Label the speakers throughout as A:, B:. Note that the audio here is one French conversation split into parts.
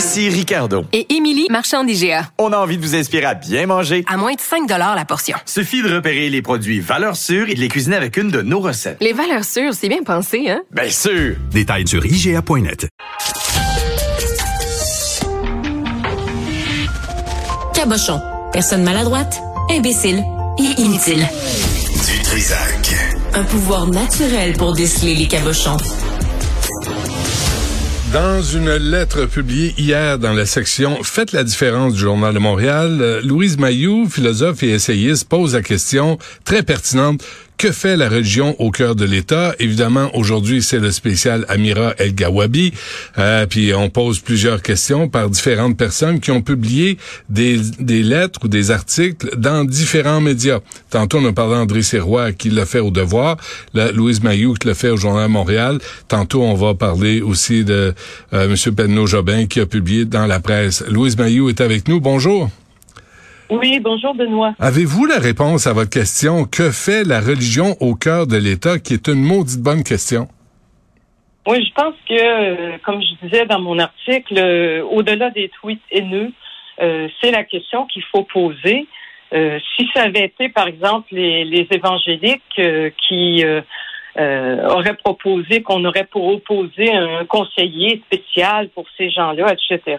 A: Ici Ricardo.
B: Et Émilie, marchand d'IGA.
A: On a envie de vous inspirer à bien manger.
B: À moins de 5 la portion.
A: Suffit de repérer les produits valeurs sûres et de les cuisiner avec une de nos recettes.
B: Les valeurs sûres, c'est bien pensé, hein?
A: Bien sûr!
C: Détails sur IGA.net.
D: Cabochon. Personne maladroite, imbécile et inutile.
C: Du Trisac.
D: Un pouvoir naturel pour déceler les cabochons.
E: Dans une lettre publiée hier dans la section Faites la différence du Journal de Montréal, euh, Louise Mayou, philosophe et essayiste, pose la question très pertinente que fait la religion au cœur de l'État? Évidemment, aujourd'hui, c'est le spécial Amira El Gawabi. Euh, puis on pose plusieurs questions par différentes personnes qui ont publié des, lettres ou des articles dans différents médias. Tantôt, on a parlé d'André Serrois qui l'a fait au Devoir, la, Louise Mayou qui l'a fait au Journal Montréal. Tantôt, on va parler aussi de euh, M. Penneau Jobin qui a publié dans la presse. Louise Mayou est avec nous. Bonjour.
F: Oui, bonjour Benoît.
E: Avez-vous la réponse à votre question que fait la religion au cœur de l'État, qui est une maudite bonne question?
F: Oui, je pense que, euh, comme je disais dans mon article, euh, au-delà des tweets haineux, euh, c'est la question qu'il faut poser. si ça avait été, par exemple, les, les évangéliques qui auraient proposé qu'on aurait pour opposer un conseiller spécial pour ces gens-là, etc.,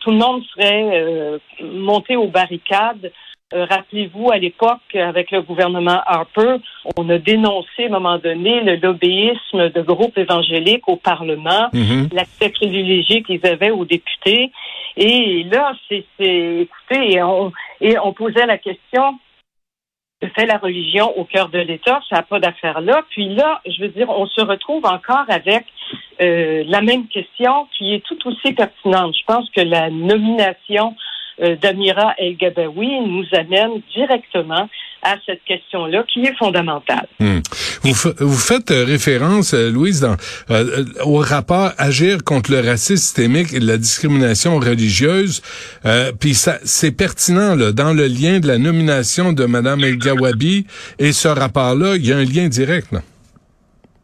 F: tout le monde serait euh, monté aux barricades. Euh, rappelez-vous, à l'époque, avec le gouvernement Harper, on a dénoncé à un moment donné le lobbyisme de groupes évangéliques au Parlement, mhm. l'accès privilégié qu'ils avaient aux députés. Et là, c'est, écoutez, on, et on posait la question fait la religion au cœur de l'État, ça n'a pas d'affaire là. Puis là, je veux dire, on se retrouve encore avec euh, la même question qui est tout aussi pertinente. Je pense que la nomination euh, d'Amira El-Gabawi nous amène directement à cette question-là qui est fondamentale.
E: Hmm. Vous, vous, faites euh, référence, euh, Louise, dans, euh, au rapport Agir contre le racisme systémique et la discrimination religieuse. Puis ça, c'est pertinent là, dans le lien de la nomination de Mme El Gawabi et ce rapport-là, il y a un lien direct. Là.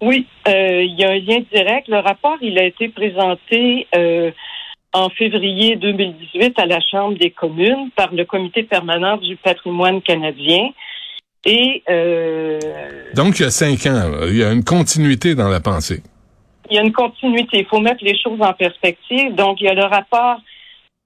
F: Oui, il y a un lien direct. Le rapport, il a été présenté en février 2018 à la Chambre des communes par le Comité permanent du patrimoine canadien. Et euh,
E: donc il y a cinq ans, il y a une continuité dans la pensée.
F: Il y a une continuité. Il faut mettre les choses en perspective. Donc il y a le rapport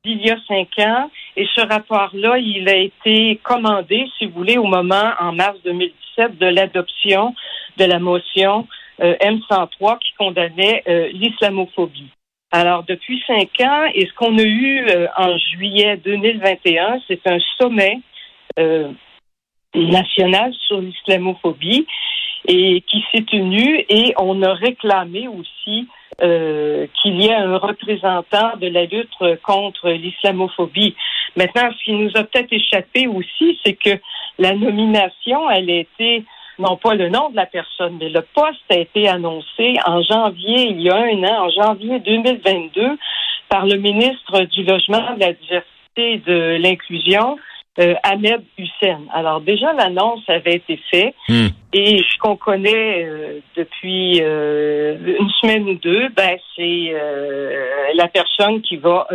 F: d'il y a cinq ans, et ce rapport-là, il a été commandé, si vous voulez, au moment en mars 2017 de l'adoption de la motion euh, M103 qui condamnait euh, l'islamophobie. Alors, depuis cinq ans, et ce qu'on a eu euh, en juillet 2021, c'est un sommet euh, national sur l'islamophobie et qui s'est tenu et on a réclamé aussi euh, qu'il y ait un représentant de la lutte contre l'islamophobie. Maintenant, ce qui nous a peut-être échappé aussi, c'est que la nomination, elle a été non pas le nom de la personne, mais le poste a été annoncé en janvier, il y a un an, en janvier 2022, par le ministre du Logement, de la Diversité et de l'Inclusion, euh, Ahmed Hussein. Alors déjà, l'annonce avait été faite hmm. et ce qu'on connaît euh, depuis euh, une semaine ou deux, ben, c'est la personne qui va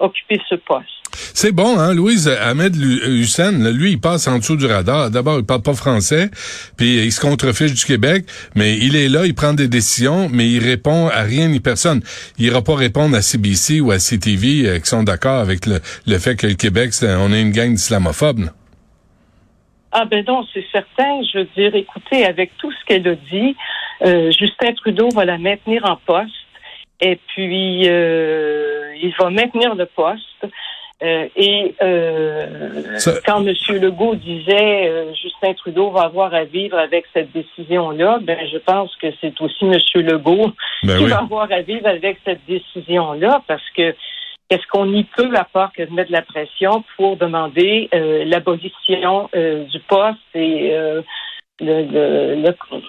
F: occuper ce poste.
E: C'est bon, hein, Louise Ahmed Hussein, lui, il passe en dessous du radar. D'abord, il parle pas français, puis il se contrefiche du Québec, mais il est là, il prend des décisions, mais il répond à rien ni personne. Il ira pas répondre à CBC ou à CTV euh, qui sont d'accord avec le, le, fait que le Québec, on est une gang d'islamophobes.
F: Ah ben non, c'est certain. Je veux dire, écoutez, avec tout ce qu'elle a dit, euh, Justin Trudeau va la maintenir en poste et puis euh, il va maintenir le poste. Euh, et euh,
E: Ça-
F: quand M. Legault disait euh, Justin Trudeau va avoir à vivre avec cette décision-là, ben je pense que c'est aussi M. Legault
E: Ben
F: qui
E: oui.
F: va avoir à vivre avec cette décision-là, parce que qu'est-ce qu'on y peut à part que de mettre de la pression pour demander euh, l'abolition euh, du poste et euh, le- le- le-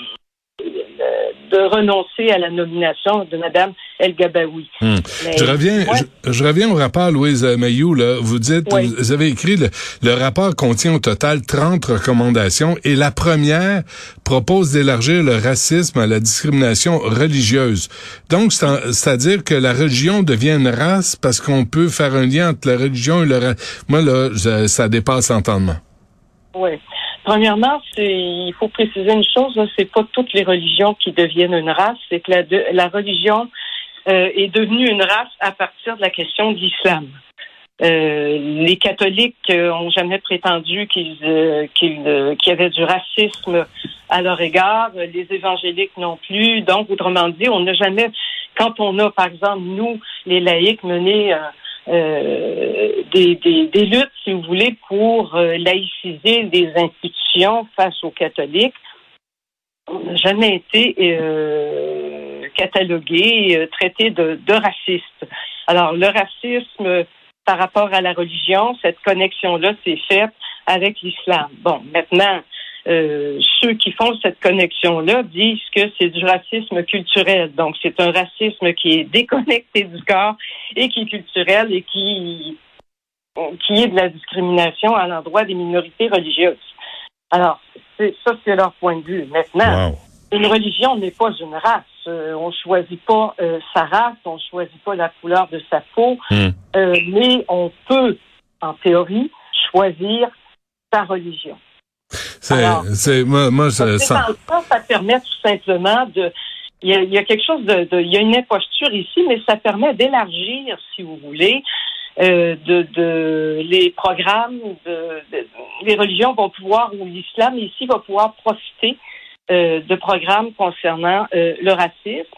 F: de renoncer à la nomination de Mme El Gabaoui.
E: Hmm. Je reviens,
F: Ouais.
E: je, je reviens au rapport, Louise Mayou. Là. Vous dites, vous avez écrit, le, le rapport contient au total 30 recommandations et la première propose d'élargir le racisme à la discrimination religieuse. Donc, c'est-à-dire que la religion devient une race parce qu'on peut faire un lien entre la religion et le race. Moi, là, ça dépasse l'entendement.
F: Oui. Premièrement, il faut préciser une chose, c'est pas toutes les religions qui deviennent une race, c'est que la, de- la religion euh, est devenue une race à partir de la question de l'islam. Euh, les catholiques euh, ont jamais prétendu qu'ils euh, qu'ils, euh, qu'il y avait du racisme à leur égard, les évangéliques non plus. Donc, autrement dit, on n'a jamais, quand on a, par exemple, nous, les laïcs, mené euh, des, des, des luttes, si vous voulez, pour euh, laïciser des institutions face aux catholiques, on n'a jamais été euh, catalogué, euh, traité de, de. Alors, le racisme par rapport à la religion, cette connexion-là s'est faite avec l'islam. Bon, maintenant, euh, ceux qui font cette connexion-là disent que c'est du racisme culturel. Donc, c'est un racisme qui est déconnecté du corps et qui est culturel et qui, qui est de la discrimination à l'endroit des minorités religieuses. Alors, ça, c'est leur point de vue. Maintenant,
E: Wow.
F: une religion n'est pas une race. Euh, on choisit pas euh, sa race, on choisit pas la couleur de sa peau, euh, mais on peut, en théorie, choisir sa religion.
E: C'est, moi, moi, ça,
F: C'est
E: ça-
F: ça permet tout simplement de. Il y, a, il y a quelque chose de, de- Il y a une imposture ici, mais ça permet d'élargir, si vous voulez, euh, de, de les programmes, de, de- les religions vont pouvoir, ou l'islam ici va pouvoir profiter euh, de programmes concernant euh, le racisme.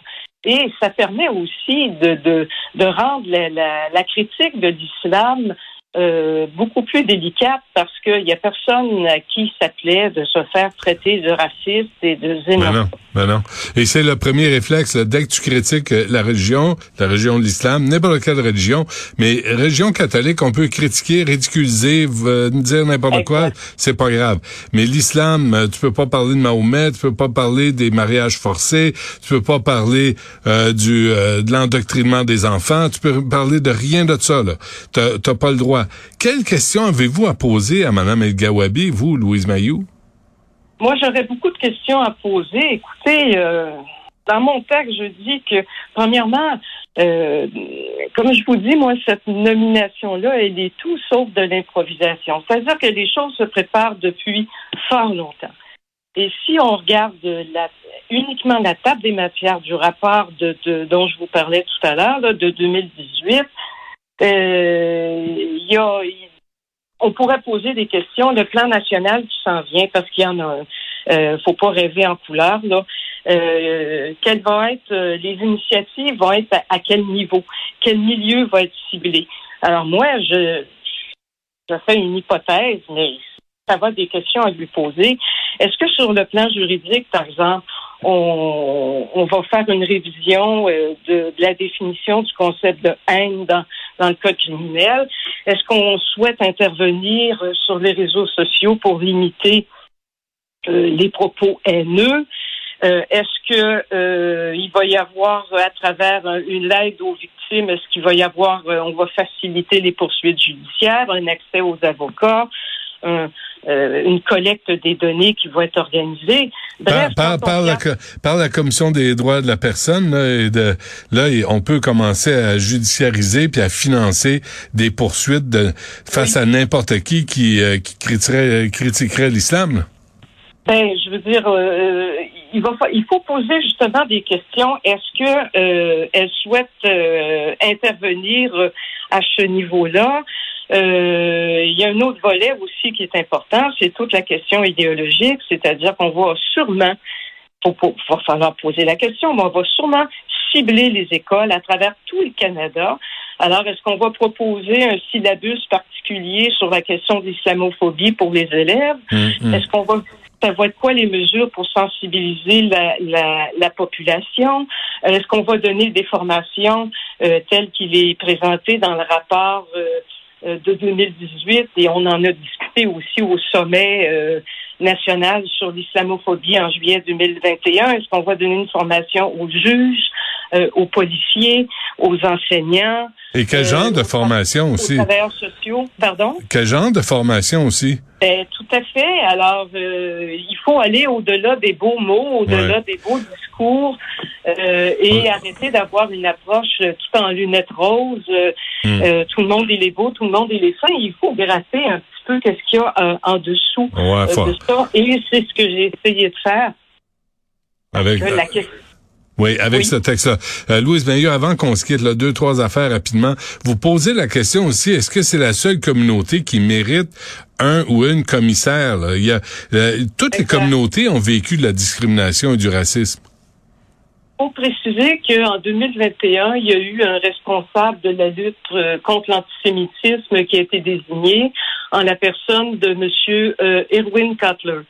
F: Et ça permet aussi de, de, de rendre la, la, la critique de l'islam euh, beaucoup plus délicate parce qu'il n'y a personne à qui ça plaît de se faire traiter de raciste et de
E: Ben
F: xénophobe.
E: non, ben non. Et c'est le premier réflexe, là, dès que tu critiques euh, la religion, la religion de l'islam, n'importe quelle religion, mais religion catholique, on peut critiquer, ridiculiser, v- dire n'importe quoi, c'est pas grave. Mais l'islam, euh, tu peux pas parler de Mahomet, tu peux pas parler des mariages forcés, tu peux pas parler euh, du euh, de l'endoctrinement des enfants, tu peux parler de rien de ça, t'as pas le droit. Quelle question avez-vous à poser à Mme El Gawabi, vous, Louise Mayou?
F: Moi, j'aurais beaucoup de questions à poser. Écoutez, euh, dans mon texte, je dis que, premièrement, euh, comme je vous dis, moi, cette nomination-là, elle est tout sauf de l'improvisation. C'est-à-dire que les choses se préparent depuis fort longtemps. Et si on regarde uniquement la table des matières du rapport dont je vous parlais tout à l'heure, de 2018, euh, il il- on pourrait poser des questions. Le plan national qui s'en vient, parce qu'il y en a un. Euh, faut pas rêver en couleur, là. Euh, quelles vont être euh, les initiatives vont être à, à quel niveau? Quel milieu va être ciblé? Alors moi, je, je fais une hypothèse, mais ça va des questions à lui poser. Est-ce que sur le plan juridique, par exemple, on, va faire une révision euh, de, la définition du concept de haine dans, dans le code criminel? Est-ce qu'on souhaite intervenir euh, sur les réseaux sociaux pour limiter euh, les propos haineux? Est-ce que euh, il va y avoir à travers une aide aux victimes, est-ce qu'il va y avoir, on va faciliter les poursuites judiciaires, un accès aux avocats, euh, une collecte des données qui va être organisée. Bref,
E: par, par la, par la commission des droits de la personne, là, et de, là, et on peut commencer à judiciariser puis à financer des poursuites de, face à n'importe qui qui, euh, qui critiquerait, critiquerait l'islam.
F: Ben, je veux dire, euh, il va, fa- il faut poser justement des questions. Est-ce que euh, elle souhaite euh, intervenir euh, à ce niveau-là? Il y a un autre volet aussi qui est important, c'est toute la question idéologique, c'est-à-dire qu'on va sûrement, faut- va falloir poser la question, mais on va sûrement cibler les écoles à travers tout le Canada Alors, est-ce qu'on va proposer un syllabus particulier sur la question de l'islamophobie pour les élèves?
E: Mm,
F: Est-ce qu'on va ça va être quoi les mesures pour sensibiliser la, la, la population? Euh, Est-ce qu'on va donner des formations euh, telles qu'il est présenté dans le rapport euh, euh, de 2018 et on en a discuté aussi au sommet euh, national sur l'islamophobie en juillet 2021. Est-ce qu'on va donner une formation aux juges, euh, aux policiers, aux enseignants,
E: Et quel
F: Euh,
E: genre de
F: aux-
E: formation
F: aux
E: aussi?
F: travailleurs sociaux? Pardon?
E: Quel genre de formation aussi?
F: Ben, tout à fait. Alors, euh, il faut aller au-delà des beaux mots, au-delà
E: Ouais.
F: des beaux discours euh, et
E: Ouais.
F: arrêter d'avoir une approche euh, tout en lunettes roses. euh,
E: Hmm.
F: euh, tout le monde il est beau, tout le monde il est fin. Il faut gratter un petit peu qu'est-ce qu'il y a euh, en dessous
E: Ouais,
F: euh, de ça. Et c'est ce que j'ai essayé de faire.
E: Avec,
F: Que la question-
E: Oui, avec
F: Oui.
E: ce texte-là. Euh, Louise Meilleur, avant qu'on se quitte, là, deux, trois affaires rapidement, vous posez la question aussi, est-ce que c'est la seule communauté qui mérite un ou une commissaire? là? Il y a, euh, toutes les communautés ont vécu de la discrimination et du racisme.
F: faut préciser qu'en 2021, il y a eu un responsable de la lutte euh, contre l'antisémitisme qui a été désigné en la personne de M. Euh, Erwin Cutler.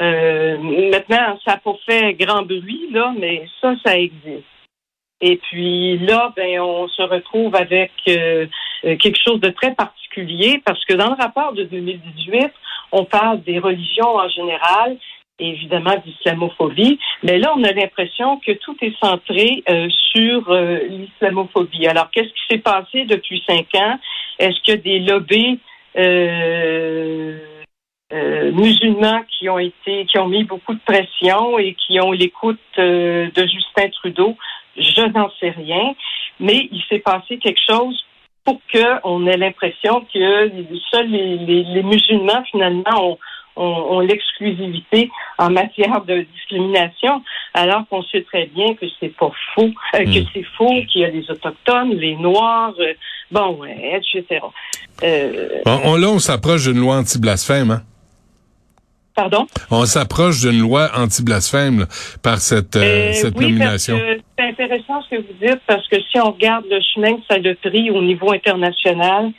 F: Euh, maintenant, ça pas fait grand bruit, là, mais ça, ça existe. Et puis là, ben, on se retrouve avec euh, euh, quelque chose de très particulier parce que dans le rapport de 2018, on parle des religions en général, et évidemment d'islamophobie, mais là, on a l'impression que tout est centré euh, sur euh, l'islamophobie. Alors, qu'est-ce qui s'est passé depuis cinq ans? Est-ce a des lobbies euh, euh, musulmans qui ont été, qui ont mis beaucoup de pression et qui ont l'écoute euh, de Justin Trudeau? Je n'en sais rien, mais il s'est passé quelque chose pour qu'on ait l'impression que seuls les, les, les musulmans, finalement, ont, ont, ont l'exclusivité en matière de discrimination, alors qu'on sait très bien que c'est pas faux, euh, que
E: Mm.
F: c'est faux, qu'il y a les autochtones, les noirs, euh, bon, ouais, etc. Euh,
E: On, on- là, on s'approche d'une loi anti-blasphème. Hein?
F: Pardon?
E: On s'approche d'une loi anti-blasphème par cette, euh,
F: Euh,
E: cette
F: oui,
E: nomination.
F: c'est intéressant ce que vous dites parce que si on regarde le chemin que ça a pris au niveau international,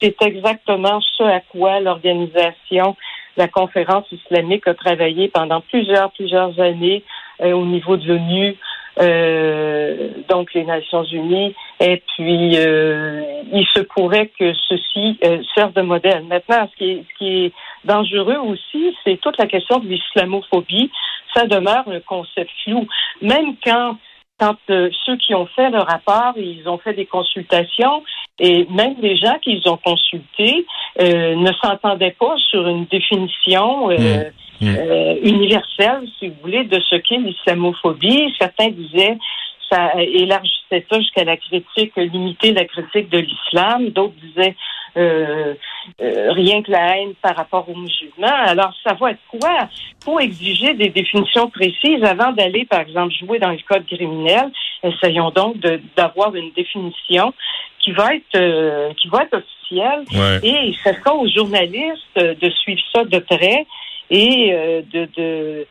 F: c'est exactement ce à quoi l'organisation la conférence islamique a travaillé pendant plusieurs, plusieurs années euh, au niveau de l'ONU, euh, donc les Nations Unies, et puis euh, il se pourrait que ceci euh, serve de modèle. Maintenant, ce qui est, ce qui est dangereux aussi, c'est toute la question de l'islamophobie. Ça demeure un concept flou. Même quand quand euh, ceux qui ont fait le rapport, ils ont fait des consultations et même les gens qu'ils ont consultés euh, ne s'entendaient pas sur une définition euh,
E: Mm. Mm.
F: euh, universelle, si vous voulez, de ce qu'est l'islamophobie. Certains disaient ça élargissait ça jusqu'à la critique, limiter la critique de l'islam. D'autres disaient euh, euh, rien que la haine par rapport aux musulmans. Alors, ça va être quoi? faut exiger des définitions précises avant d'aller, par exemple, jouer dans le code criminel. Essayons donc d'avoir une définition qui va être euh, qui va être officielle
E: Ouais.
F: et ce sera aux journalistes de suivre ça de près et euh, de, de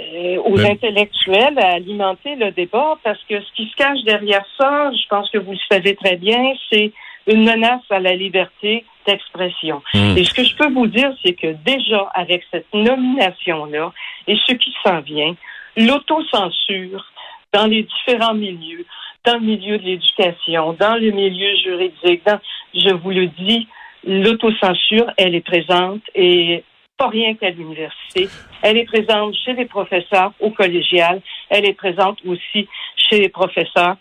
F: euh, aux intellectuels à alimenter le débat parce que ce qui se cache derrière ça, je pense que vous le savez très bien, c'est une menace à la liberté d'expression.
E: Mm.
F: Et ce que je peux vous dire, c'est que déjà avec cette nomination-là et ce qui s'en vient, l'autocensure dans les différents milieux, dans le milieu de l'éducation, dans le milieu juridique, dans, je vous le dis, l'autocensure, elle est présente et pas rien qu'à l'université. Elle est présente chez les professeurs au collégial. Elle est présente aussi chez les professeurs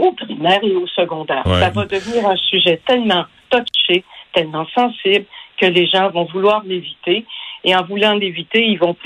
F: au primaire et au secondaire.
E: Ouais.
F: Ça va devenir un sujet tellement touché, tellement sensible que les gens vont vouloir l'éviter. Et en voulant l'éviter, ils vont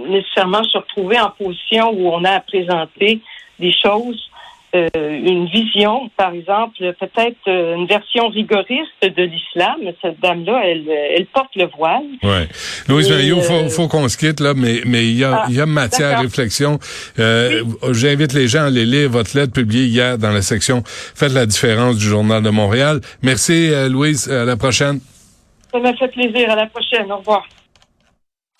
F: nécessairement se retrouver en position où on a à présenter des choses, euh, une vision, par exemple, peut-être euh, une version rigoriste de l'islam. Cette dame-là, elle, elle porte le voile.
E: Ouais. Louise Maillot, faut,
F: euh,
E: faut qu'on se quitte là, mais mais il y a
F: Ah,
E: il y a matière à réflexion. Euh, J'invite les gens à aller lire votre lettre publiée hier dans la section Faites la différence du journal de Montréal. Merci euh, Louise, à la prochaine.
F: Ça m'a fait plaisir. À la prochaine. Au revoir.